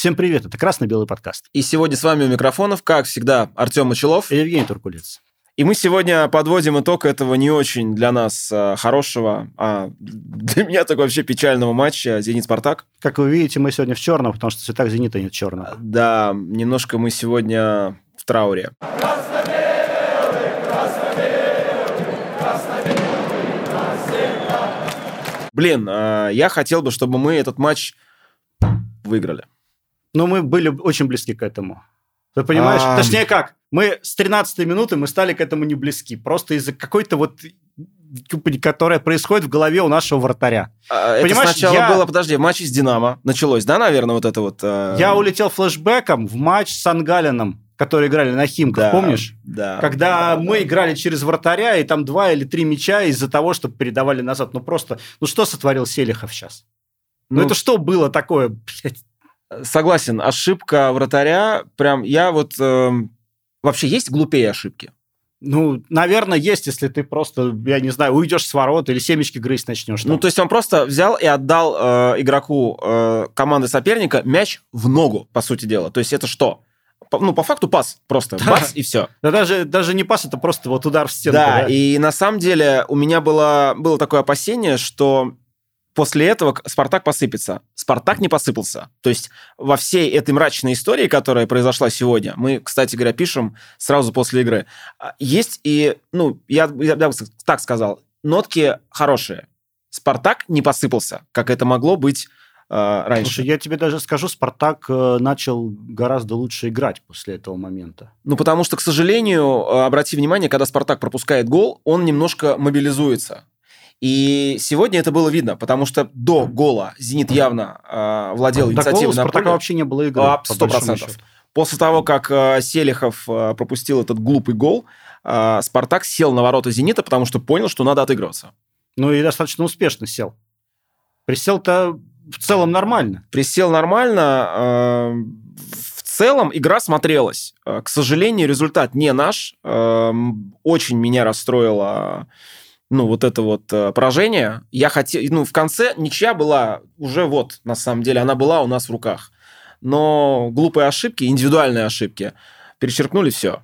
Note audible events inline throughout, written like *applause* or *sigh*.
Всем привет, это «Красно-белый подкаст». И сегодня с вами у микрофонов, как всегда, Артем Мочелов и Евгений Туркулец. И мы сегодня подводим итог этого не очень для нас а, хорошего, а для меня так вообще печального матча «Зенит-Спартак». Как вы видите, мы сегодня в черном, потому что в цветах «Зенита» нет черного. Да, немножко мы сегодня в трауре. Блин, а, я хотел бы, чтобы мы этот матч выиграли. Но мы были очень близки к этому. Ты понимаешь? А... Точнее как, мы с 13 минуты мы стали к этому не близки. Просто из-за какой-то вот которая происходит в голове у нашего вратаря. А, Понимаешь, это сначала я... было, подожди, в матче с «Динамо» началось, да, наверное, вот это вот... Э... Я улетел флешбеком в матч с Ангалином, который играли на Химках, да, помнишь? Да. Когда да, мы да. играли через вратаря, и там два или три мяча из-за того, что передавали назад. Ну просто, ну что сотворил Селихов сейчас? Ну, ну это что было такое, блядь? Согласен, ошибка вратаря, прям я вот... Э, вообще есть глупее ошибки? Ну, наверное, есть, если ты просто, я не знаю, уйдешь с ворот или семечки грызть начнешь. Там. Ну, то есть он просто взял и отдал э, игроку э, команды соперника мяч в ногу, по сути дела. То есть это что? По, ну, по факту пас просто. Да. Бац, и все. Да даже, даже не пас, это просто вот удар в стену. Да, да, и на самом деле у меня было, было такое опасение, что после этого Спартак посыпется. Спартак не посыпался. То есть во всей этой мрачной истории, которая произошла сегодня, мы, кстати говоря, пишем сразу после игры, а, есть и, ну, я, я, я так сказал, нотки хорошие. Спартак не посыпался, как это могло быть э, раньше. Слушай, я тебе даже скажу, Спартак э, начал гораздо лучше играть после этого момента. Ну, потому что, к сожалению, э, обрати внимание, когда Спартак пропускает гол, он немножко мобилизуется. И сегодня это было видно, потому что до гола «Зенит» явно э, владел до инициативой на поле. вообще не было игры. А, сто процентов. После того, как э, Селихов э, пропустил этот глупый гол, э, «Спартак» сел на ворота «Зенита», потому что понял, что надо отыгрываться. Ну и достаточно успешно сел. Присел-то в целом нормально. Присел нормально. В целом игра смотрелась. К сожалению, результат не наш. Очень меня расстроило ну, вот это вот э, поражение. Я хотел, ну, в конце ничья была уже вот, на самом деле, она была у нас в руках. Но глупые ошибки, индивидуальные ошибки перечеркнули все.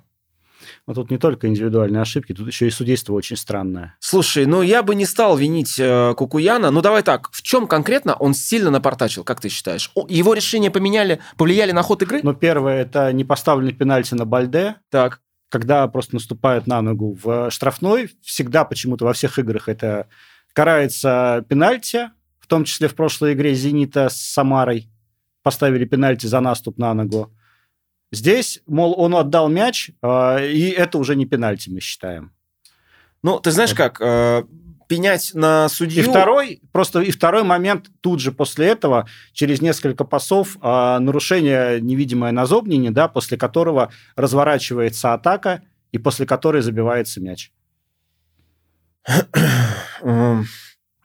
Но тут не только индивидуальные ошибки, тут еще и судейство очень странное. Слушай, ну я бы не стал винить э, Кукуяна. Ну давай так, в чем конкретно он сильно напортачил, как ты считаешь? Его решения поменяли, повлияли на ход игры? Ну первое, это не поставленный пенальти на Бальде. Так когда просто наступают на ногу в штрафной, всегда почему-то во всех играх это карается пенальти, в том числе в прошлой игре «Зенита» с Самарой поставили пенальти за наступ на ногу. Здесь, мол, он отдал мяч, э, и это уже не пенальти, мы считаем. Ну, ты знаешь как, э, пенять на судью. И второй, просто и второй момент тут же после этого, через несколько пасов, э, нарушение невидимое на Зобнине, да, после которого разворачивается атака и после которой забивается мяч.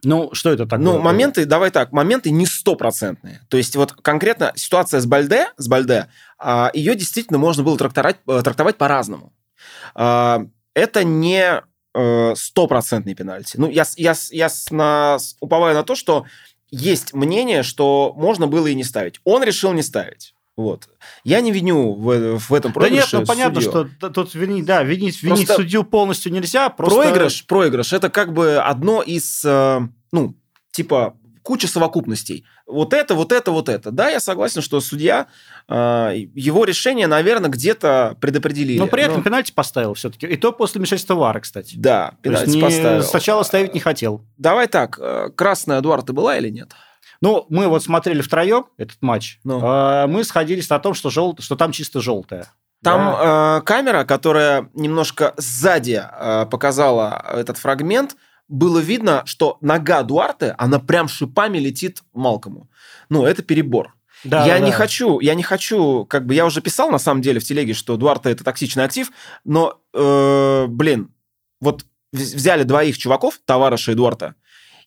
Ну, что это такое? Ну, моменты, давай так, моменты не стопроцентные. То есть вот конкретно ситуация с Бальде, с Бальде, а, ее действительно можно было трактовать, э, трактовать по-разному. А, это не стопроцентный пенальти. Ну, я, я, я на, уповаю на то, что есть мнение, что можно было и не ставить. Он решил не ставить. Вот. Я не виню в, в этом проигрыше Да нет, ну понятно, судью. что тут винить, да, винить, винить судью полностью нельзя. Просто... Проигрыш, проигрыш, это как бы одно из, э, ну, типа, куча совокупностей. Вот это, вот это, вот это. Да, я согласен, что судья, э, его решение, наверное, где-то предопределили. Но при этом Но... пенальти поставил все-таки. И то после вмешательства Вары, кстати. Да, пенальти не... поставил. Сначала ставить не хотел. Давай так, э, красная Эдуарда была или нет? Ну, мы вот смотрели втроем этот матч. Ну. Э, мы сходились на том, что, жел... что там чисто желтая. Там да. э, камера, которая немножко сзади э, показала этот фрагмент, было видно, что нога Дуарте, она прям шипами летит Малкому. Ну, это перебор. Да, я да. не хочу, я не хочу, как бы я уже писал на самом деле в телеге, что Дуарте это токсичный актив, но, э, блин, вот взяли двоих чуваков, товарища Эдуарда,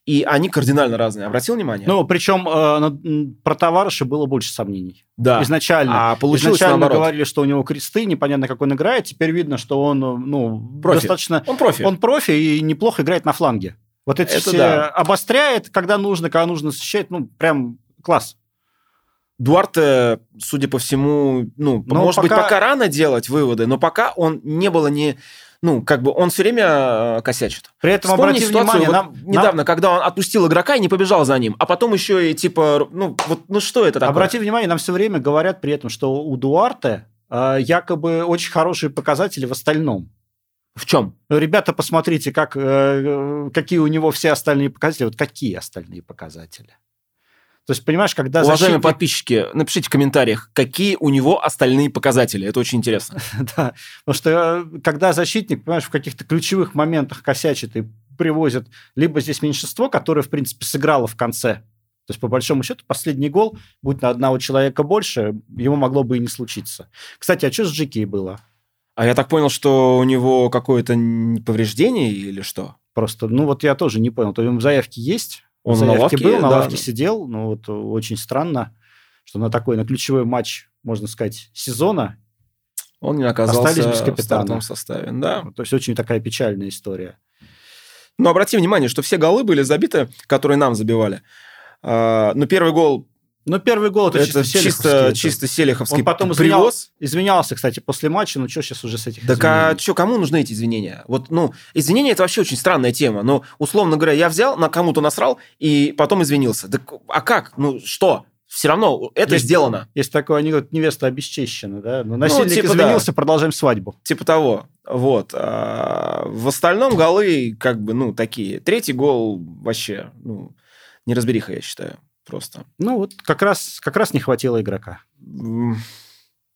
и они кардинально разные. Обратил внимание? Ну, причем э, про товарища было больше сомнений. Да. Изначально. А получилось Изначально наоборот. говорили, что у него кресты, непонятно, как он играет. Теперь видно, что он, ну, профи. достаточно... Он профи. Он профи и неплохо играет на фланге. Вот эти Это все да. обостряет, когда нужно, когда нужно защищать, ну, прям класс. Дуарте, судя по всему, ну, Но может быть, пока- пока рано делать выводы, но пока он не было ни... Ну, как бы он все время э, косячит. При этом Вспомни обрати ситуацию внимание, вот нам, нам- недавно, когда он отпустил игрока и не побежал за ним, а потом еще и типа, ну, вот, ну что это такое? обрати внимание, нам все время говорят при этом, что у Дуарте э, якобы очень хорошие показатели в остальном. В чем? Ну, Ребята, посмотрите, как, э, какие у него все остальные показатели. Вот какие остальные показатели? То есть, понимаешь, когда Уважаемые защитник- подписчики, напишите в комментариях, какие у него остальные показатели. Это очень интересно. *laughs* Да, потому что э, когда защитник, понимаешь, в каких-то ключевых моментах косячит и привозит либо здесь меньшинство, которое, в принципе, сыграло в конце. То есть, по большому счету, последний гол, будь на одного человека больше, ему могло бы и не случиться. Кстати, а что с Джики было? А я так понял, что у него какое-то повреждение или что? Просто, ну вот я тоже не понял. То есть, в заявке есть, Он в на лавке, был, на да. лавке сидел. Ну вот очень странно, что на такой, на ключевой матч, можно сказать, сезона, Он не оказался Остались без в капитана. стартовом составе. Да. то есть очень такая печальная история. Но обрати внимание, что все голы были забиты, которые нам забивали. А, Ну, первый гол Но первый гол это, это чисто, чисто, селиховский. чисто селиховский Он потом привоз. Изменялся, кстати, после матча, ну что сейчас уже с этих Так а изменений? что, кому нужны эти извинения? Вот, ну, извинения это вообще очень странная тема. Но, условно говоря, я взял, на кому-то насрал и потом извинился. Так, а как? Ну, что? Все равно это Есть- сделано. Есть такой анекдот, невеста обесчещена, да? Но насильник типа, извинился, продолжаем свадьбу. Типа того. Вот. А в остальном голы как бы, ну, такие. Третий гол вообще, ну, неразбериха, я считаю. Просто. Ну вот как раз, как раз не хватило игрока.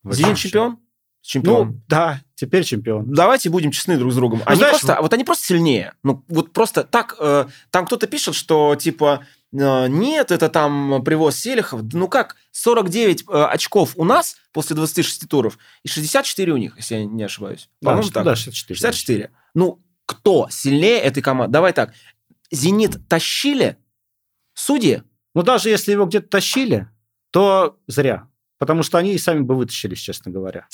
Зенит чемпион? Чемпион. Ну, да, теперь чемпион. Давайте будем честны друг с другом. Они знаешь, просто, вот они просто сильнее. Ну, вот просто так, э, там кто-то пишет, что типа э, нет, это там привоз Селихов. Да Ну как, 49 э, очков у нас после 26 туров и 64 у них, если я не ошибаюсь. Да, По-моему, что- так. да, 64. 64. Ну, кто сильнее этой команды? Давай так. Зенит тащили судьи? Но даже если его где-то тащили, то зря. Потому что они и сами бы вытащились, честно говоря.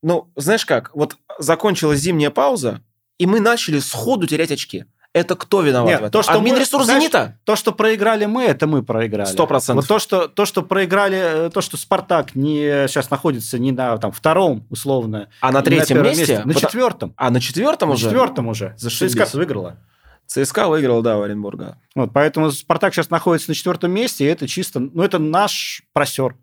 Ну, знаешь как, вот закончилась зимняя пауза, и мы начали сходу терять очки. Это кто виноват Нет, в этом? то, что мы- Админресурс знаешь, «Зенита»? То, что проиграли мы, это мы проиграли. Сто процентов. Вот то, что, то, что проиграли, э, то, что Спартак не, сейчас находится не на там, втором, условно, А на третьем первом месте? на Пота- четвертом. А на четвертом На уже? четвертом уже. Зашибись. ЦСКА выиграла. ЦСКА выиграл, да, в Оренбурга. Вот, поэтому Спартак сейчас находится на четвертом месте, и это чисто, ну, это наш просер.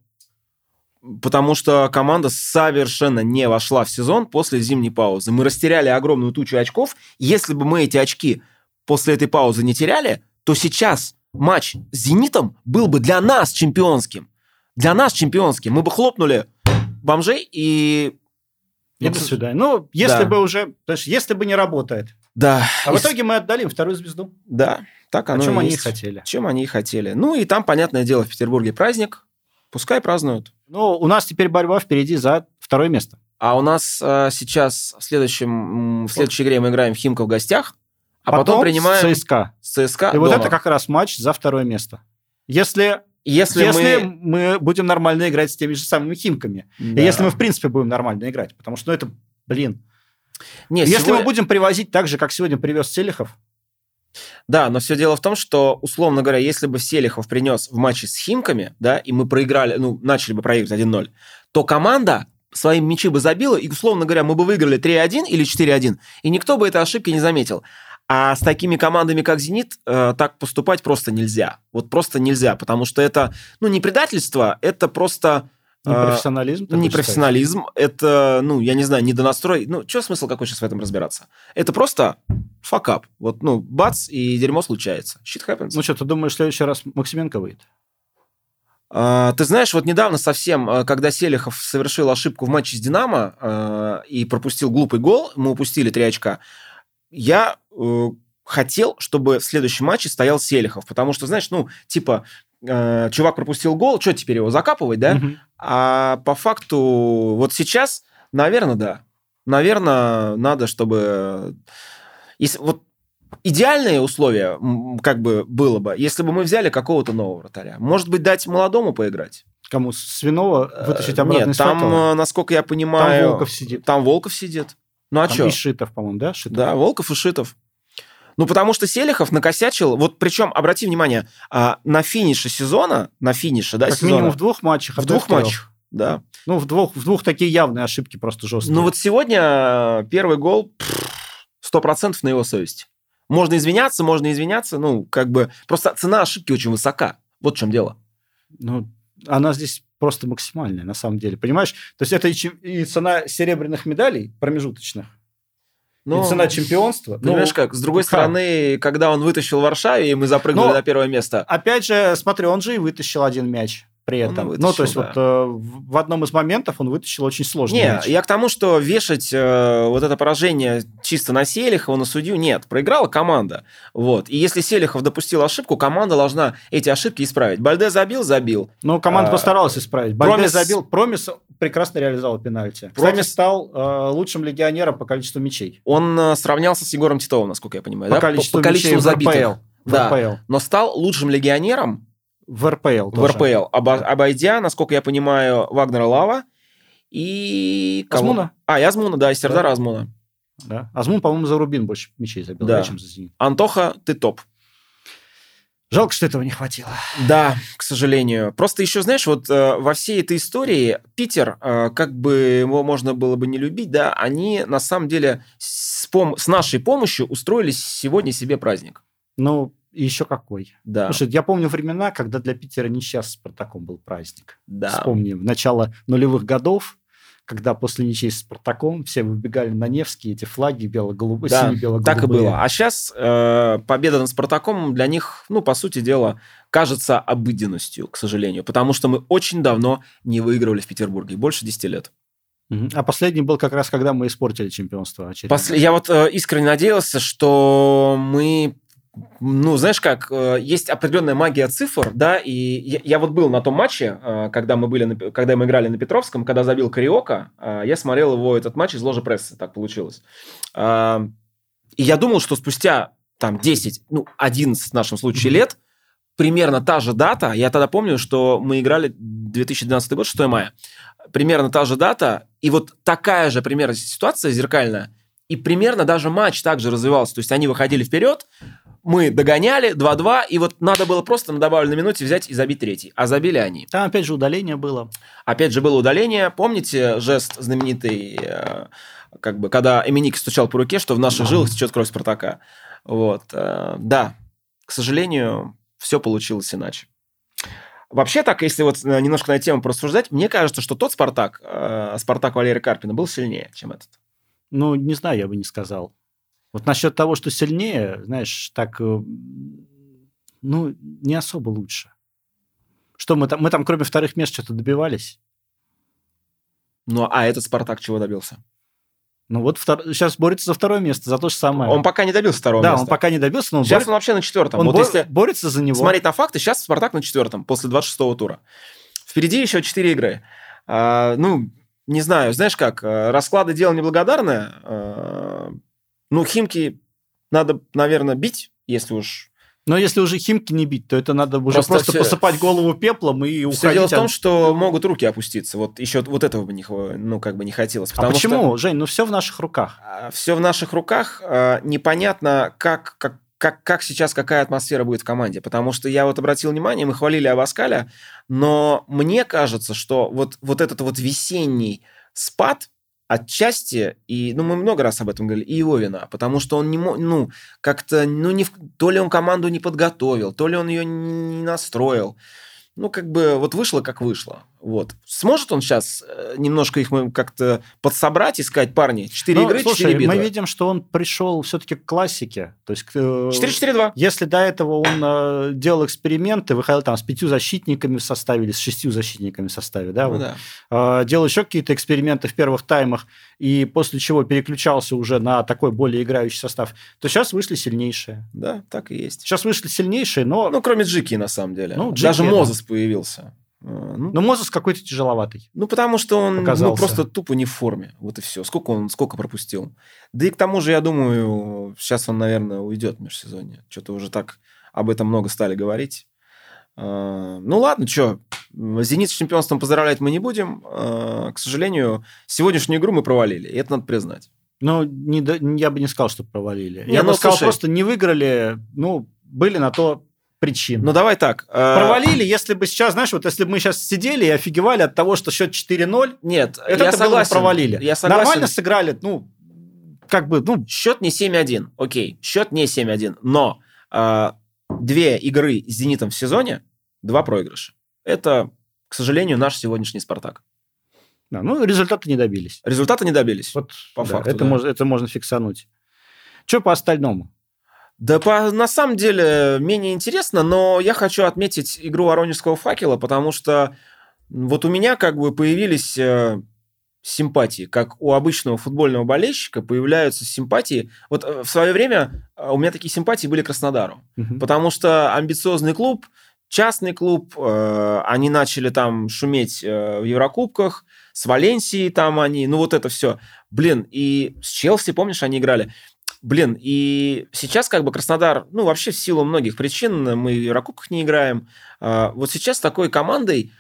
Потому что команда совершенно не вошла в сезон после зимней паузы. Мы растеряли огромную тучу очков. Если бы мы эти очки после этой паузы не теряли, то сейчас матч с «Зенитом» был бы для нас чемпионским. Для нас чемпионским. Мы бы хлопнули бомжей и... И Ну, до свидания. Ну, если Да. бы уже, знаешь, если бы не работает. Да. А И в итоге мы отдали им вторую звезду. Да, так оно О чем и они есть. хотели. Чем они и хотели. Ну и там, понятное дело, в Петербурге праздник. Пускай празднуют. Ну, у нас теперь борьба впереди за второе место. А у нас э, сейчас в, следующем, в следующей игре мы играем в Химка в гостях, а потом, принимаем с ЦСКА. с ЦСКА И вот дома. это как раз матч за второе место. Если, Если, если мы... мы... будем нормально играть с теми же самыми Химками. Да. И если мы, в принципе, будем нормально играть. Потому что, ну, это, блин. Не, если сегодня- мы будем привозить так же, как сегодня привез Селихов, Да, но все дело в том, что, условно говоря, если бы Селихов принес в матче с Химками, да, и мы проиграли, ну, начали бы проигрывать 1-0, то команда свои мячи бы забила, и, условно говоря, мы бы выиграли 3-1 или 4-1, и никто бы этой ошибки не заметил. А с такими командами, как «Зенит», э, так поступать просто нельзя. Вот просто нельзя, потому что это, ну, не предательство, это просто... непрофессионализм. хочешь Непрофессионализм, это, ну, я не знаю, недонастрой. Ну, что смысл какой сейчас в этом разбираться? Это просто факап. Вот, ну, бац, и дерьмо случается. Shit happens. Ну что, ты думаешь, в следующий раз Максименко выйдет? А, ты знаешь, вот недавно совсем, а, когда Селихов совершил ошибку в матче с «Динамо» а, и пропустил глупый гол, мы упустили три очка, я э, хотел, чтобы в следующем матче стоял Селихов, потому что, знаешь, ну, типа, э, чувак пропустил гол, что теперь его закапывать, да? Мгм. А по факту вот сейчас, наверное, да. Наверное, надо, чтобы... Если, вот идеальные условия как бы было бы, если бы мы взяли какого-то нового вратаря. Может быть, дать молодому поиграть? Кому? Свиного вытащить Э, обратно Нет, из там, Факела? э, насколько я Там понимаю... Волков сидит. Там Волков сидит. Ну а Там что? и Шитов, по-моему, да? Шитов? Да, Волков и Шитов. Ну, потому что Селихов накосячил, вот причем, обрати внимание, а, на финише сезона, на финише, да, Как сезона, минимум в двух матчах. в двух матчах, да. Ну, в двух, в двух такие явные ошибки просто жесткие. Ну, вот сегодня э, первый гол сто процентов на его совести. Можно извиняться, можно извиняться, ну, как бы, просто цена ошибки очень высока. Вот в чем дело. Ну, она здесь просто максимальная, на самом деле. Понимаешь? То есть это и цена серебряных медалей промежуточных, Но, и цена чемпионства. Ну, Понимаешь Ну, как? С другой как? стороны, когда он вытащил Варшаве, и мы запрыгнули Но- на первое место. Опять же, смотри, он же и вытащил один мяч при этом. вытащил, ну, то есть да. вот э, в одном из моментов он вытащил очень сложный Не, мяч. я к тому, что вешать э, вот это поражение чисто на Селихова, на судью, нет. Проиграла команда. Вот. И если Селихов допустил ошибку, команда должна эти ошибки исправить. Бальде забил, забил. Ну, команда А, постаралась исправить. Бальде Промис- забил. Промис прекрасно реализовал пенальти. Кстати, Промис- стал э, лучшим легионером по количеству мячей. Он э, сравнялся с Егором Титовым, насколько я понимаю. По да? количеству, по количеству мячей забитых. РПЛ. В Да. РПЛ. Но стал лучшим легионером В РПЛ в тоже. РПЛ, обо- обойдя, насколько я понимаю, Вагнера Лава и... кого? Азмуна. А, и Азмуна, да, и Сердара Да. Азмуна. Да. Азмун, по-моему, за Рубин больше мячей забил, Да. да, чем за Зенит. Антоха, ты топ. Жалко, что этого не хватило. Да, к сожалению. Просто еще, знаешь, вот э, во всей этой истории Питер, э, как бы его можно было бы не любить, да, они на самом деле с, пом- с нашей помощью устроили сегодня себе праздник. Ну, и еще какой. Да, Слушай, я помню времена, когда для Питера не сейчас Спартаком был праздник. да. Вспомни, в начало нулевых годов, когда после ничей с Спартаком все выбегали на Невский, эти флаги бело-голубые, Да, сине-бело-голубые. так и было. А сейчас победа над Спартаком для них, ну, по сути дела, кажется обыденностью, к сожалению. Потому что мы очень давно не выигрывали в Петербурге. Больше 10 лет. А последний был как раз, когда мы испортили чемпионство. очередное. Я вот э, искренне надеялся, что мы ну, знаешь как, э, есть определенная магия цифр, да, и я, я вот был на том матче, э, когда мы были, на когда мы играли на Петровском, когда забил Кариока, э, я смотрел его этот матч из ложи прессы, так получилось. И я думал, что спустя там 10, ну, 11 в нашем случае лет, примерно та же дата, я тогда помню, что мы играли 2012 год, 6 мая, примерно та же дата, и вот такая же примерно ситуация зеркальная, и примерно даже матч также развивался. То есть они выходили вперед, мы догоняли 2-2, и вот надо было просто на добавленной минуте взять и забить третий. А забили они. Там опять же удаление было. Опять же, было удаление. Помните жест знаменитый, э, как бы, когда Эминик стучал по руке, что в наших жилах течет кровь Спартака? Вот. э, Да, к сожалению, все получилось иначе. Вообще так, если вот э, немножко на эту тему порассуждать, мне кажется, что тот Спартак, Спартак Валерия Карпина, был сильнее, чем этот. Ну, не знаю, я бы не сказал. Вот насчет того, что сильнее, знаешь, так, э, ну, не особо лучше. Что мы там, мы там кроме вторых мест что-то добивались? Ну, а этот Спартак чего добился? Ну вот втор- сейчас борется за второе место, за то же самое. Он пока не добился второго да, места. он пока не добился, но он, Сейчас борется- он вообще на четвертом. он вот бор- если борется за него. смотреть на факты, сейчас Спартак на четвертом после 26-го тура. Впереди еще четыре игры. А, ну, не знаю, знаешь как, э, расклады дело неблагодарное. А, ну, Химки надо, наверное, бить, если уж... Но если уже Химки не бить, то это надо уже Просто просто, всё- посыпать голову пеплом и уходить. Все дело в том, от- что могут руки опуститься. Вот еще вот этого бы не, ну, как бы не хотелось. А почему, Жень? Ну все в наших руках. все в наших руках. а, Непонятно, как, как, как, как сейчас, какая атмосфера будет в команде. Потому что я вот обратил внимание, мы хвалили Абаскаля, но мне кажется, что вот, вот этот вот весенний спад отчасти, и, ну, мы много раз об этом говорили, и его вина, потому что он не мог, ну, как-то, ну, не, то ли он команду не подготовил, то ли он ее не настроил. Ну, как бы, вот вышло, как вышло. Вот. Сможет он сейчас э, немножко их как-то подсобрать и сказать, парни, 4 Ну, игры, слушай, 4 битвы. мы видим, что он пришел все-таки к классике. То есть, э, 4-4-2. если до этого он э, делал эксперименты, выходил там с пятью защитниками в составе или с шестью защитниками в составе, да, Ну вот, да. э, делал еще какие-то эксперименты в первых таймах, и после чего переключался уже на такой более играющий состав, то сейчас вышли сильнейшие. Да, так и есть. Сейчас вышли сильнейшие, но, Ну, кроме Джики, на самом деле. Ну, Джики, Даже да. Мозес появился. Э, Ну, но Мозес какой-то тяжеловатый. ну, потому что он ну, просто тупо не в форме. Вот и все. Сколько он сколько пропустил. Да и к тому же, я думаю, сейчас он, наверное, уйдет в межсезонье. Что-то уже так об этом много стали говорить. Э, Ну ладно, что, Зенит с чемпионством поздравлять мы не будем. Э, К сожалению, сегодняшнюю игру мы провалили, и это надо признать. Ну, не, я бы не сказал, что провалили. Не, я ну, бы сказал, слушай. просто не выиграли, ну, были на то причины. Ну, давай так. э, Провалили, если бы сейчас, знаешь, вот если бы мы сейчас сидели и офигевали от того, что счет 4-0, Нет, это, я это было бы согласен. провалили. Я согласен. Нормально сыграли, ну, как бы, ну, Счет не 7-1, окей, счет не 7-1, но э, две игры с «Зенитом» в сезоне, два проигрыша. Это, к сожалению, наш сегодняшний «Спартак». да, ну, результаты не добились. Результата не добились. Вот По да, факту, это, да. можно, это можно фиксануть. Что по остальному? Да, по- на самом деле, менее интересно, но я хочу отметить игру Воронежского факела, потому что вот у меня как бы появились э, симпатии, как у обычного футбольного болельщика появляются симпатии. Вот э, в свое время э, у меня такие симпатии были Краснодару. Мгм. Потому что амбициозный клуб, частный клуб, э, они начали там шуметь э, в Еврокубках, с Валенсией там они, ну вот это все. Блин, и с Челси, помнишь, они играли? Блин, и сейчас как бы Краснодар, ну вообще в силу многих причин, мы в Еврокубках не играем. А, Вот сейчас такой командой,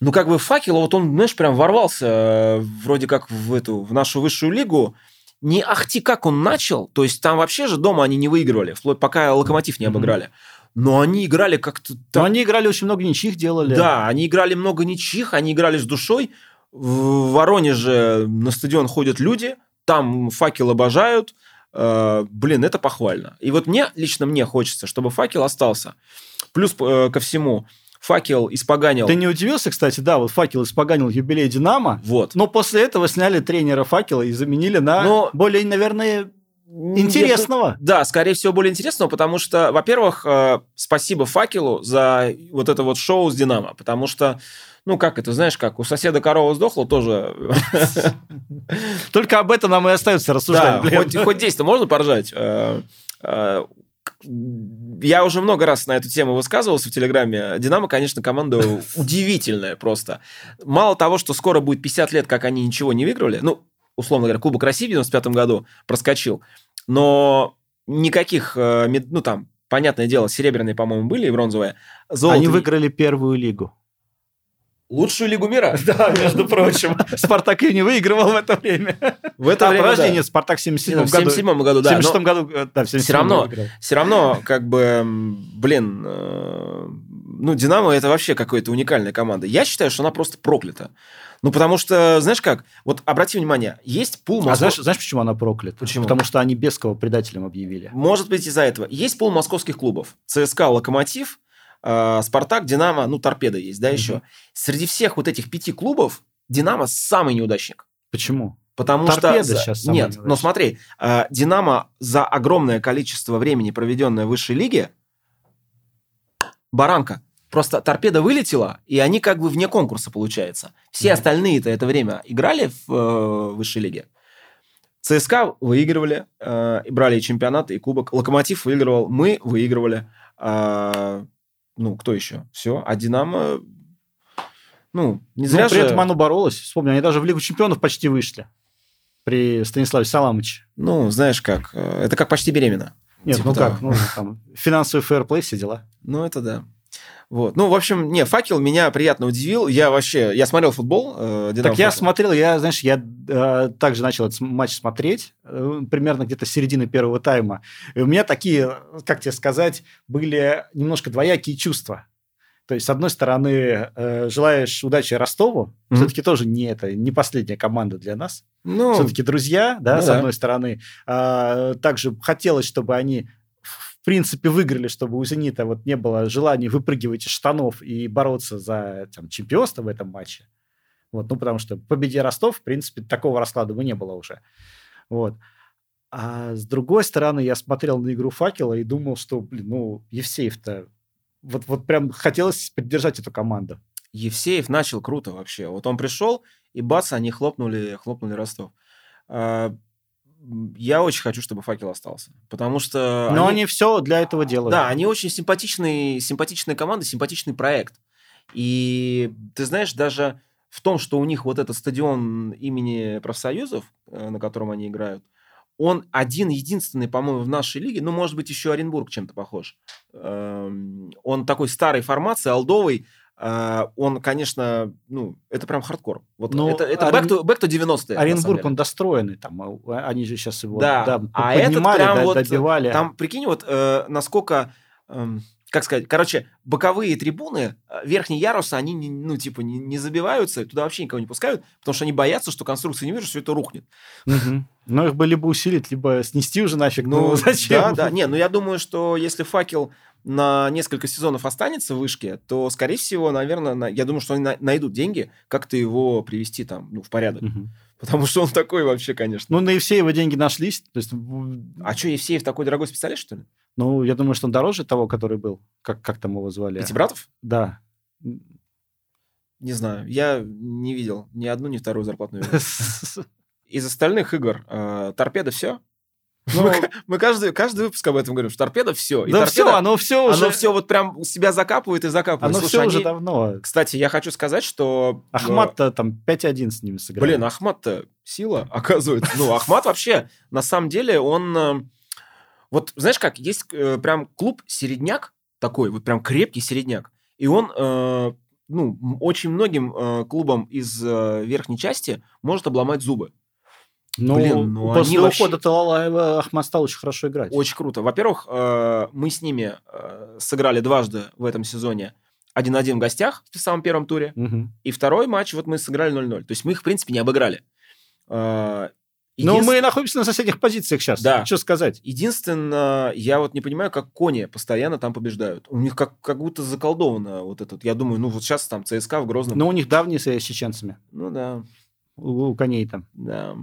ну как бы факел, вот он, знаешь, прям ворвался вроде как в эту, в нашу высшую лигу. Не ахти как он начал, то есть там вообще же дома они не выигрывали, вплоть пока Локомотив не Мгм. Но Но они играли как-то... Но так- они играли очень много ничьих делали. Да, они играли много ничьих, они играли с душой. В Воронеже на стадион ходят люди, там факел обожают. Э, блин, это похвально. И вот мне, лично мне хочется, чтобы факел остался. Плюс э, ко всему, факел испоганил... Ты не удивился, кстати, да, вот факел испоганил юбилей Динамо, Вот. но после этого сняли тренера факела и заменили на Но- более, наверное, интересного. Да, скорее всего, более интересного, потому что, во-первых, э, спасибо факелу за вот это вот шоу с Динамо, потому что, ну, как это, знаешь, как у соседа корова сдохла, тоже Только об этом нам и остается рассуждать. Да, хоть, здесь-то можно поржать. Э, э, Я уже много раз на эту тему высказывался в Телеграме. Динамо, конечно, команда *laughs* удивительная просто. Мало того, что скоро будет 50 лет, как они ничего не выиграли, ну, условно говоря, Кубок России в 95 году проскочил, но никаких, э, ну, там, понятное дело, серебряные, по-моему, были и бронзовые. Золото Они выиграли первую лигу. Лучшую лигу мира. *laughs* Да, между прочим. Спартак ее не выигрывал в это время. В это а, время, подожди, да. нет, Спартак в 77 в году. 77 году, В да. но- 76 году, э, да, в 77 Всё равно. все равно, как бы, блин, э, ну, Динамо это вообще какая-то уникальная команда. Я считаю, что она просто проклята. Ну, потому что, знаешь как, вот обрати внимание, есть пул А Москва- знаешь, знаешь, почему она проклята? Почему? Потому что они Бескова предателем объявили. Может быть, из-за этого. Есть пол московских клубов. ЦСКА, Локомотив, э, Спартак, Динамо, ну, Торпеда есть, да, Мгм. еще. Среди всех вот этих пяти клубов Динамо самый неудачник. Почему? Потому Торпеда что... сейчас самый Нет, неудачник. но смотри, э, Динамо за огромное количество времени, проведенное в высшей лиге, баранка. Просто торпеда вылетела, и они как бы вне конкурса, получается. Все Мгм. остальные-то это время играли в э, высшей лиге. ЦСКА выигрывали, э, и брали и чемпионат, и кубок. Локомотив выигрывал, мы выигрывали. А, ну, кто еще? Все. А Динамо... Ну, не зря Но при же... этом оно боролось. Вспомни, они даже в Лигу чемпионов почти вышли. При Станиславе Саламовиче. Ну, знаешь как, э, это как почти беременна. Нет, Типа ну того. как, ну там финансовый фэрплей, все дела. Ну, это да. Вот. Ну, в общем, не, факел меня приятно удивил. Я вообще, я смотрел футбол. э, Так я «Факел». смотрел, я, знаешь, я э, также начал этот матч смотреть, э, примерно где-то середины первого тайма. И у меня такие, как тебе сказать, были немножко двоякие чувства. То есть, с одной стороны, э, желаешь удачи Ростову, Мгм. все-таки тоже не это, не последняя команда для нас. Ну, все-таки друзья, да, ну с да. одной стороны. А, также хотелось, чтобы они в принципе выиграли, чтобы у «Зенита» вот не было желания выпрыгивать из штанов и бороться за там, чемпионство в этом матче. Вот, ну, потому что победи Ростов, в принципе, такого расклада бы не было уже. Вот. А с другой стороны, я смотрел на игру «Факела» и думал, что, блин, ну, Евсеев-то... Вот, вот прям хотелось поддержать эту команду. Евсеев начал круто вообще. Вот он пришел, и бац, они хлопнули, хлопнули Ростов. Я очень хочу, чтобы факел остался. Потому что... Но они, все для этого делают. Да, они очень симпатичные, симпатичная команда, симпатичный проект. И ты знаешь, даже в том, что у них вот этот стадион имени профсоюзов, э, на котором они играют, он один, единственный, по-моему, в нашей лиге, ну, может быть, еще Оренбург чем-то похож. Эм, Он такой старой формации, алдовый, А, он, конечно, ну, это прям хардкор. Вот Ну, это, это Орен- back to, back to 90-е. на самом Оренбург, он достроенный, там, а, они же сейчас его Да, да, а поднимали, прям да, вот, добивали. Там, прикинь, вот э, насколько, эм, как сказать, короче, боковые трибуны, э, верхние ярусы, они, не- ну, типа, не, не забиваются, туда вообще никого не пускают, потому что они боятся, что конструкция не выдержит, все это рухнет. Мгм. Но их бы либо усилить, либо снести уже нафиг. Ну, *laughs* зачем? Да, да. Не, ну я думаю, что если факел на несколько сезонов останется в вышке, то, скорее всего, наверное, на- я думаю, что они на- найдут деньги, как-то его привести там, ну, в порядок. Мгм. Потому что он такой вообще, конечно. Ну, на Евсеева деньги нашлись. То есть, А что, Евсеев такой дорогой специалист, что ли? ну, я думаю, что он дороже того, который был. Как, как там его звали? Эти братов? Да. Не знаю. Я не видел ни одну, ни вторую зарплатную. *laughs* Из остальных игр э, торпеда все. Ну, мы, мы каждый, каждый выпуск об этом говорим, что торпеда все. И Да торпеда, все, оно все уже... оно все вот прям себя закапывает и закапывает. Оно Слушай, все уже они- давно. Кстати, я хочу сказать, что... э, Ахмат-то там 5-1 с ними сыграл. Блин, Ахмат-то сила, оказывается. Ну, Ахмат вообще, на самом деле, он... э, Вот, знаешь как, есть э, прям клуб середняк, такой, вот прям крепкий середняк. И он, э, ну, очень многим э, клубам из э, верхней части может обломать зубы. Ну, блин, ну после они вообще- ухода Талалаева Ахмат стал очень хорошо играть. Очень круто. Во-первых, э, мы с ними э, сыграли дважды в этом сезоне 1-1 в гостях в самом первом туре. Мгм. И второй матч вот мы сыграли 0-0. То есть мы их, в принципе, не обыграли. Э, единс- мы находимся на соседних позициях сейчас. Да. Что сказать? Единственное, я вот не понимаю, как кони постоянно там побеждают. У них как, как будто заколдовано вот этот. Я думаю, ну вот сейчас там ЦСКА в Грозном. Но у них давние с чеченцами. Ну да, У, у коней там. да.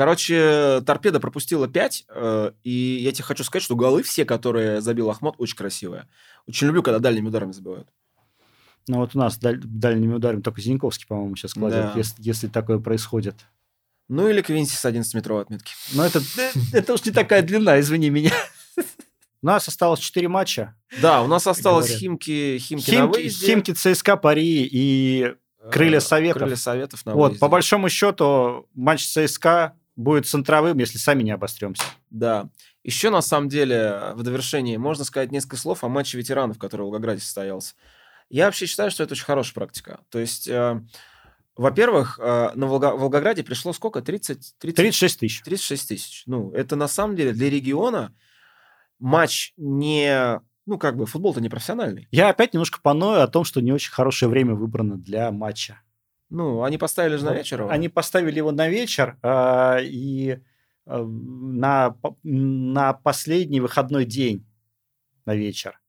Короче, торпеда пропустила 5, э, и я тебе хочу сказать, что голы все, которые забил Ахмат, очень красивые. Очень люблю, когда дальними ударами забивают. Ну, вот у нас даль- дальними ударами только Зиньковский, по-моему, сейчас кладет, Да. если, если такое происходит. Ну или Квинси с 11-метровой отметки. Но это, *laughs* это уж не такая длина, извини меня. *laughs* У нас осталось 4 матча. Да, у нас осталось говорят. Химки, Химки, на Химки, выезде. Химки, ЦСКА, Пари и э, Крылья Советов. Крылья Советов на вот, выезде. по большому счету, матч ЦСКА будет центровым, если сами не обостремся. Да. Еще, на самом деле, в довершении можно сказать несколько слов о матче ветеранов, который в Волгограде состоялся. Я вообще считаю, что это очень хорошая практика. То есть, э, во-первых, э, на Волго- Волгограде пришло сколько? 30, 30, 36 тысяч. 36 тысяч. Ну, это на самом деле для региона матч не... Ну, как бы, футбол-то не профессиональный. Я опять немножко поною о том, что не очень хорошее время выбрано для матча. Ну, они поставили же на вечер его. Они поставили его на вечер, а, и а, на, на последний выходной день на вечер.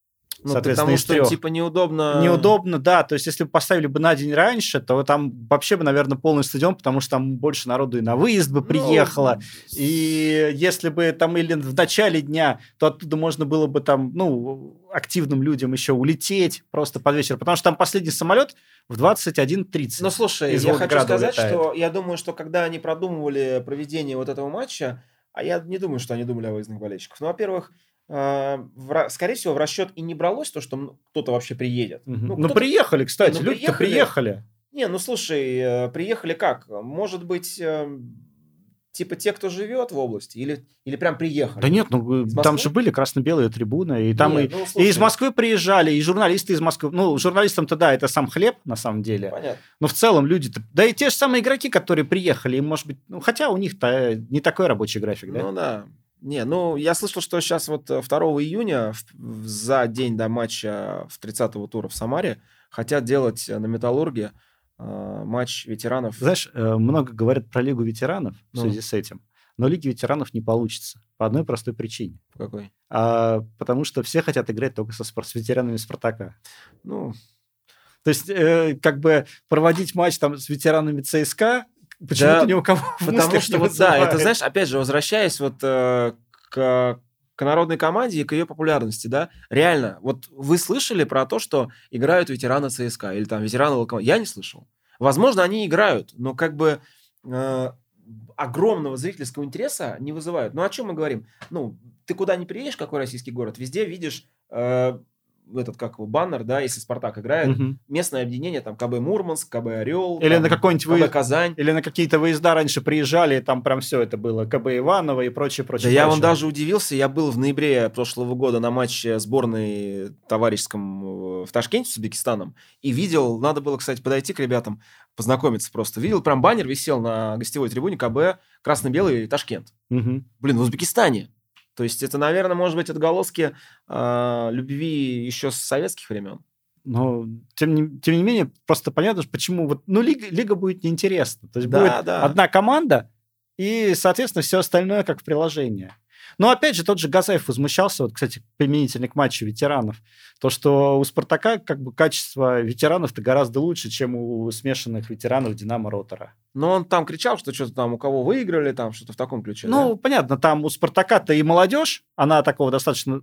Ну, потому что, трех. типа, неудобно... Неудобно, да. То есть, если бы поставили бы на день раньше, то там вообще бы, наверное, полный стадион, потому что там больше народу и на выезд бы Ну, приехало. И если бы там или в начале дня, то оттуда можно было бы там, ну, активным людям еще улететь просто под вечер. Потому что там последний самолет в 21.30. Ну, слушай, я хочу сказать, улетает. что я думаю, что когда они продумывали проведение вот этого матча, а я не думаю, что они думали о выездных болельщиках. Ну, во-первых, в ра- скорее всего, в расчет и не бралось то, что кто-то вообще приедет. Мгм. Ну, кто-то- приехали, кстати, ну, люди-то приехали. приехали. Не, ну, слушай, э, приехали как? Может быть, э, типа те, кто живет в области, или, или прям приехали? Да нет, ну Из там же были красно-белые трибуны, и там Не, и, ну, и из Москвы приезжали, и журналисты из Москвы. Ну, журналистам-то да, это сам хлеб на самом деле. Понятно. Но в целом люди-то... Да и те же самые игроки, которые приехали, им, может быть... Ну, хотя у них-то э, не такой рабочий график, да? Ну да. Не, ну я слышал, что сейчас вот э, 2 июня, в- за день до матча в 30-го тура в Самаре, хотят делать э, на Металлурге э, матч ветеранов. Знаешь, э, много говорят про Лигу ветеранов в Ну. связи с этим, но Лиги ветеранов не получится по одной простой причине. Какой? А, потому что все хотят играть только со спор- с ветеранами Спартака. Ну, То есть, э, как бы проводить матч там с ветеранами ЦСКА почему-то Да, ни у кого в потому что не вот, да, это, знаешь, опять же, возвращаясь вот э, к, к народной команде и к ее популярности, да, реально, вот вы слышали про то, что играют ветераны ЦСКА или там ветераны Локомотива? Я не слышал. Возможно, они играют, но как бы э, огромного зрительского интереса не вызывают. Ну, о чем мы говорим? Ну, ты куда ни приедешь, какой российский город, везде видишь э, этот, как его, баннер, да, если Спартак играет, Мгм. местное объединение, там, КБ Мурманск, КБ Орел, Или там, на какой-нибудь КБ вы- Казань. Или на какие-то выезда раньше приезжали, и там прям все это было. КБ Иваново и прочее, прочее. Да я вон прочее. даже удивился, я был в ноябре прошлого года на матче сборной товарищеском э, в Ташкенте с Узбекистаном и видел, надо было, кстати, подойти к ребятам, познакомиться просто. Видел, прям баннер висел на гостевой трибуне КБ красно-белый Ташкент. Мгм. Блин, в Узбекистане. То есть это, наверное, может быть отголоски э, любви еще с советских времен. Но, тем не, тем не менее, просто понятно, почему вот, ну, лига, лига будет неинтересна. То есть Да, будет да. одна команда, и, соответственно, все остальное как в приложении. Но, опять же, тот же Газаев возмущался, вот, кстати, применительно к матчу ветеранов, то, что у «Спартака» как бы качество ветеранов-то гораздо лучше, чем у смешанных ветеранов «Динамо Ротора». Но он там кричал, что что-то там у кого выиграли, там что-то в таком ключе. Ну, да? понятно, там у «Спартака»-то и молодежь, она такого достаточно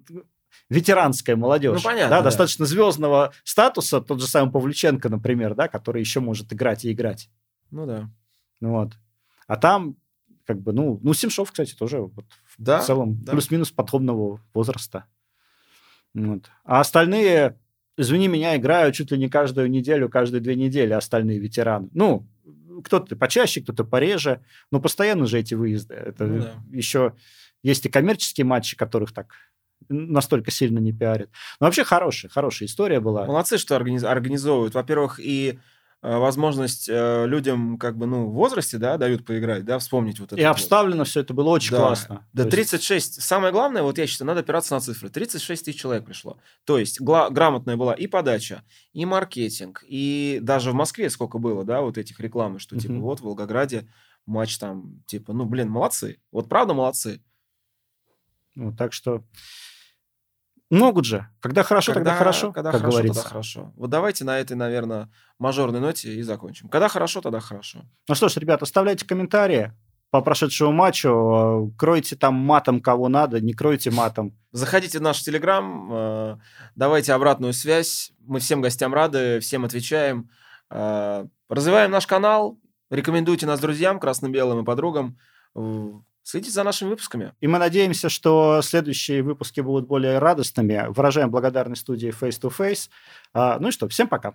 ветеранская молодежь, Ну, понятно, да, да. достаточно звездного статуса, тот же самый Павлюченко, например, да, который еще может играть и играть. ну да. Вот. А там, как бы, ну, ну Семшов, кстати, тоже вот, Да, в целом да. плюс-минус подобного возраста. Вот. А остальные, извини меня, играют чуть ли не каждую неделю, каждые две недели остальные ветераны. Ну, кто-то почаще, кто-то пореже, но постоянно же эти выезды. Это Ну да. еще есть и коммерческие матчи, которых так настолько сильно не пиарят. Но вообще хорошая, хорошая история была. Молодцы, что организ- организовывают. Во-первых, и возможность э, людям как бы, ну, в возрасте, да, дают поиграть, да, вспомнить вот это. И обставлено все это было очень Да. классно. Да, То есть- 36. Самое главное, вот я считаю, надо опираться на цифры. 36 тысяч человек пришло. То есть гла- грамотная была и подача, и маркетинг, и даже в Москве сколько было, да, вот этих рекламы, что типа Мгм. вот в Волгограде матч там, типа, ну, блин, молодцы. Вот правда молодцы. Ну, так что могут же. Когда хорошо, тогда хорошо, Когда как хорошо, говорится. тогда хорошо. Вот давайте на этой, наверное, мажорной ноте и закончим. Когда хорошо, тогда хорошо. Ну что ж, ребята, оставляйте комментарии по прошедшему матчу. э, Кройте там матом кого надо, не кройте матом. Заходите в наш Телеграм, э, давайте обратную связь. Мы всем гостям рады, всем отвечаем. Э, Развиваем наш канал, рекомендуйте нас друзьям, красно-белым и подругам. Следите за нашими выпусками. И мы надеемся, что следующие выпуски будут более радостными. Выражаем благодарность студии Face to Face. А, Ну и что, всем пока.